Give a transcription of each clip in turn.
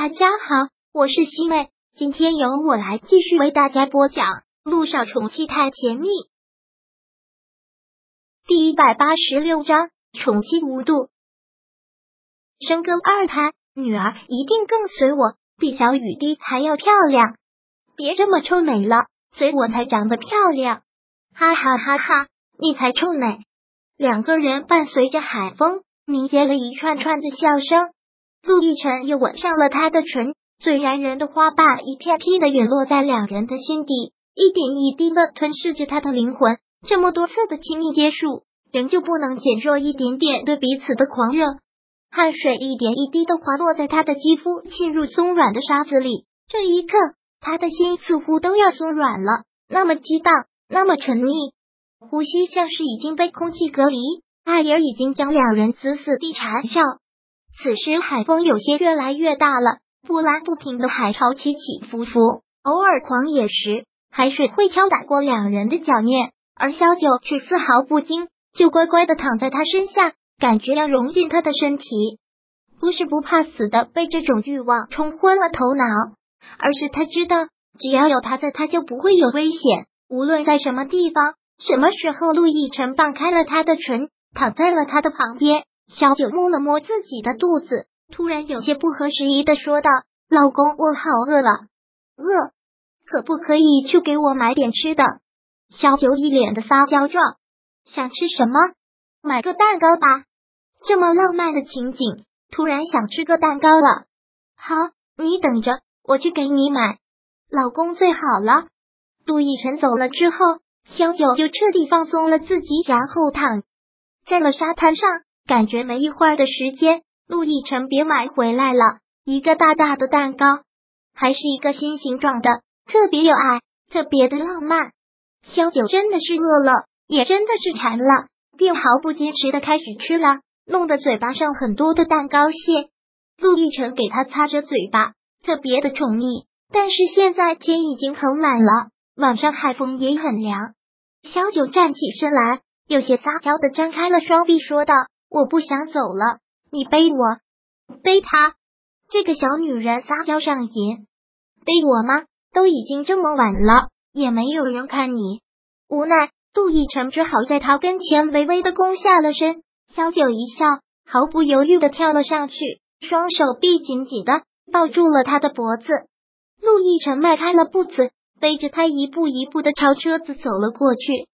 大家好，我是西妹，今天由我来继续为大家播讲《路上宠妻太甜蜜》第一百八十六章宠妻无度。生个二胎，女儿一定更随我，比小雨滴还要漂亮。别这么臭美了，随我才长得漂亮。哈哈哈哈！你才臭美。两个人伴随着海风，凝结了一串串的笑声。陆亦辰又吻上了她的唇，最燃人的花瓣一片片的陨落在两人的心底，一点一滴的吞噬着他的灵魂。这么多次的亲密接触，仍旧不能减弱一点点对彼此的狂热。汗水一点一滴的滑落在他的肌肤，浸入松软的沙子里。这一刻，他的心似乎都要松软了，那么激荡，那么沉溺，呼吸像是已经被空气隔离，爱儿已经将两人死死地缠绕。此时海风有些越来越大了，波澜不平的海潮起起伏伏，偶尔狂野时，海水会敲打过两人的脚面，而萧九却丝毫不惊，就乖乖的躺在他身下，感觉要融进他的身体。不是不怕死的被这种欲望冲昏了头脑，而是他知道，只要有他在，他就不会有危险。无论在什么地方，什么时候，陆亦辰放开了他的唇，躺在了他的旁边。小九摸了摸自己的肚子，突然有些不合时宜的说道：“老公，我好饿了，饿，可不可以去给我买点吃的？”小九一脸的撒娇状：“想吃什么？买个蛋糕吧。”这么浪漫的情景，突然想吃个蛋糕了。好，你等着，我去给你买。老公最好了。杜奕晨走了之后，小九就彻底放松了自己，然后躺在了沙滩上。感觉没一会儿的时间，陆亦辰别买回来了一个大大的蛋糕，还是一个心形状的，特别有爱，特别的浪漫。萧九真的是饿了，也真的是馋了，便毫不坚持的开始吃了，弄得嘴巴上很多的蛋糕屑。陆亦辰给他擦着嘴巴，特别的宠溺。但是现在天已经很晚了，晚上海风也很凉。萧九站起身来，有些撒娇的张开了双臂，说道。我不想走了，你背我，背他。这个小女人撒娇上瘾，背我吗？都已经这么晚了，也没有人看你。无奈，杜奕晨只好在他跟前微微的弓下了身。萧九一笑，毫不犹豫的跳了上去，双手臂紧紧的抱住了他的脖子。陆亦辰迈开了步子，背着他一步一步的朝车子走了过去。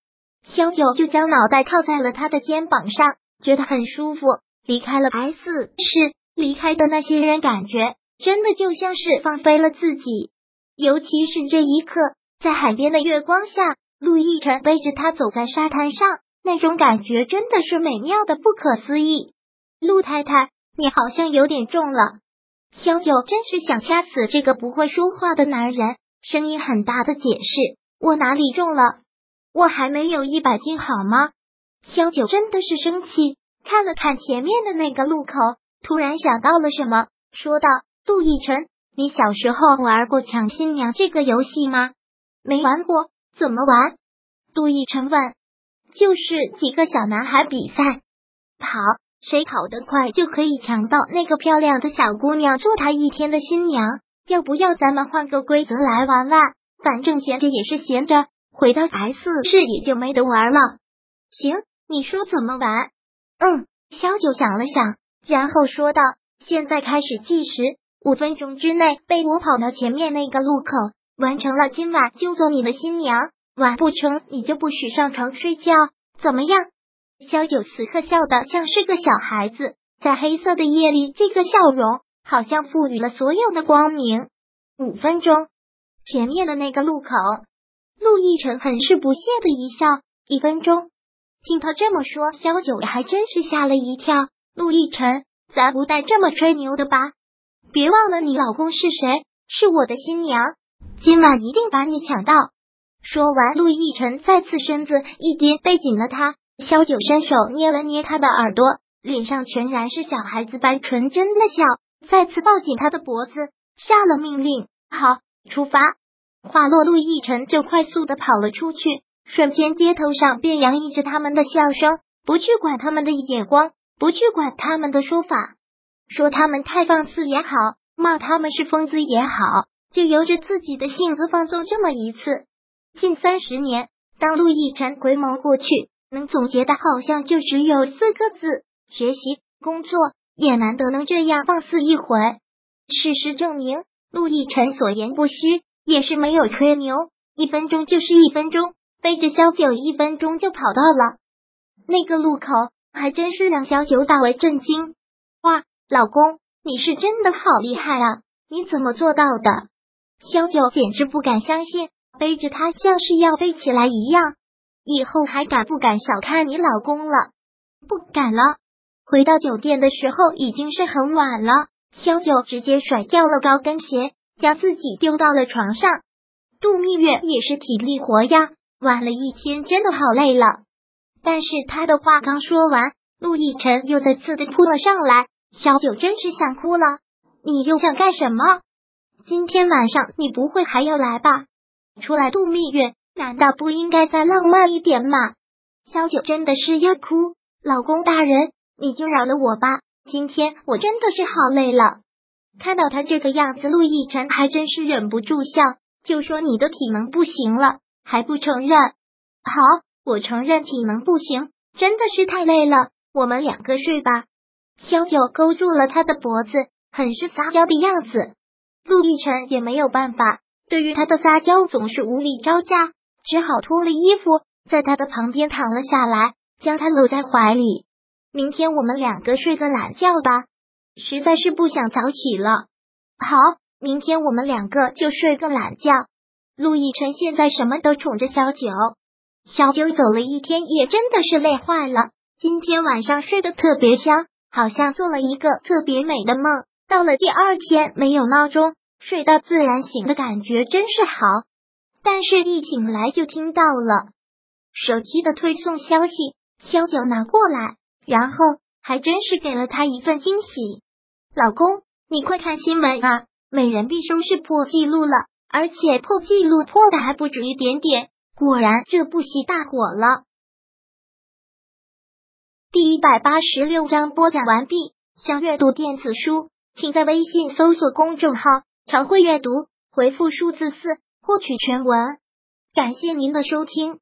萧九就将脑袋靠在了他的肩膀上。觉得很舒服，离开了 S 市，离开的那些人，感觉真的就像是放飞了自己。尤其是这一刻，在海边的月光下，陆亦辰背着他走在沙滩上，那种感觉真的是美妙的不可思议。陆太太，你好像有点重了。萧九真是想掐死这个不会说话的男人，声音很大的解释：“我哪里重了？我还没有一百斤，好吗？”萧九真的是生气，看了看前面的那个路口，突然想到了什么，说道：“杜奕晨，你小时候玩过抢新娘这个游戏吗？没玩过，怎么玩？”杜奕晨问。就是几个小男孩比赛，跑，谁跑得快就可以抢到那个漂亮的小姑娘做他一天的新娘。要不要咱们换个规则来玩玩？反正闲着也是闲着，回到 S 市也就没得玩了。行。你说怎么玩？嗯，萧九想了想，然后说道：“现在开始计时，五分钟之内被我跑到前面那个路口，完成了今晚就做你的新娘，完不成你就不许上床睡觉，怎么样？”萧九此刻笑得像是个小孩子，在黑色的夜里，这个笑容好像赋予了所有的光明。五分钟，前面的那个路口，陆亦辰很是不屑的一笑。一分钟。听他这么说，萧九还真是吓了一跳。陆亦辰，咱不带这么吹牛的吧？别忘了你老公是谁，是我的新娘，今晚一定把你抢到。说完，陆亦辰再次身子一跌，背紧了他。萧九伸手捏了捏他的耳朵，脸上全然是小孩子般纯真的笑，再次抱紧他的脖子，下了命令：“好，出发！”话落，陆亦辰就快速的跑了出去。瞬间，街头上便洋溢着他们的笑声。不去管他们的眼光，不去管他们的说法，说他们太放肆也好，骂他们是疯子也好，就由着自己的性子放纵这么一次。近三十年，当陆亦辰回眸过去，能总结的好像就只有四个字：学习、工作，也难得能这样放肆一回。事实证明，陆亦辰所言不虚，也是没有吹牛。一分钟就是一分钟，背着萧九一分钟就跑到了那个路口，还真是让小九大为震惊。哇，老公，你是真的好厉害啊！你怎么做到的？萧九简直不敢相信，背着他像是要飞起来一样。以后还敢不敢小看你老公了？不敢了。回到酒店的时候已经是很晚了，萧九直接甩掉了高跟鞋，将自己丢到了床上。度蜜月也是体力活呀，玩了一天，真的好累了。但是他的话刚说完，陆亦辰又再次的扑了上来。小九真是想哭了，你又想干什么？今天晚上你不会还要来吧？出来度蜜月，难道不应该再浪漫一点吗？小九真的是要哭，老公大人，你就饶了我吧，今天我真的是好累了。看到他这个样子，陆亦辰还真是忍不住笑。就说你的体能不行了，还不承认？好，我承认体能不行，真的是太累了。我们两个睡吧。萧九勾住了他的脖子，很是撒娇的样子。陆亦辰也没有办法，对于他的撒娇总是无力招架，只好脱了衣服，在他的旁边躺了下来，将他搂在怀里。明天我们两个睡个懒觉吧，实在是不想早起了。好。明天我们两个就睡个懒觉。陆亦辰现在什么都宠着小九，小九走了一天也真的是累坏了。今天晚上睡得特别香，好像做了一个特别美的梦。到了第二天没有闹钟，睡到自然醒的感觉真是好。但是，一醒来就听到了手机的推送消息，小九拿过来，然后还真是给了他一份惊喜。老公，你快看新闻啊！美人币收视破纪录了，而且破纪录破的还不止一点点。果然，这部戏大火了。第一百八十六章播讲完毕。想阅读电子书，请在微信搜索公众号“常会阅读”，回复数字四获取全文。感谢您的收听。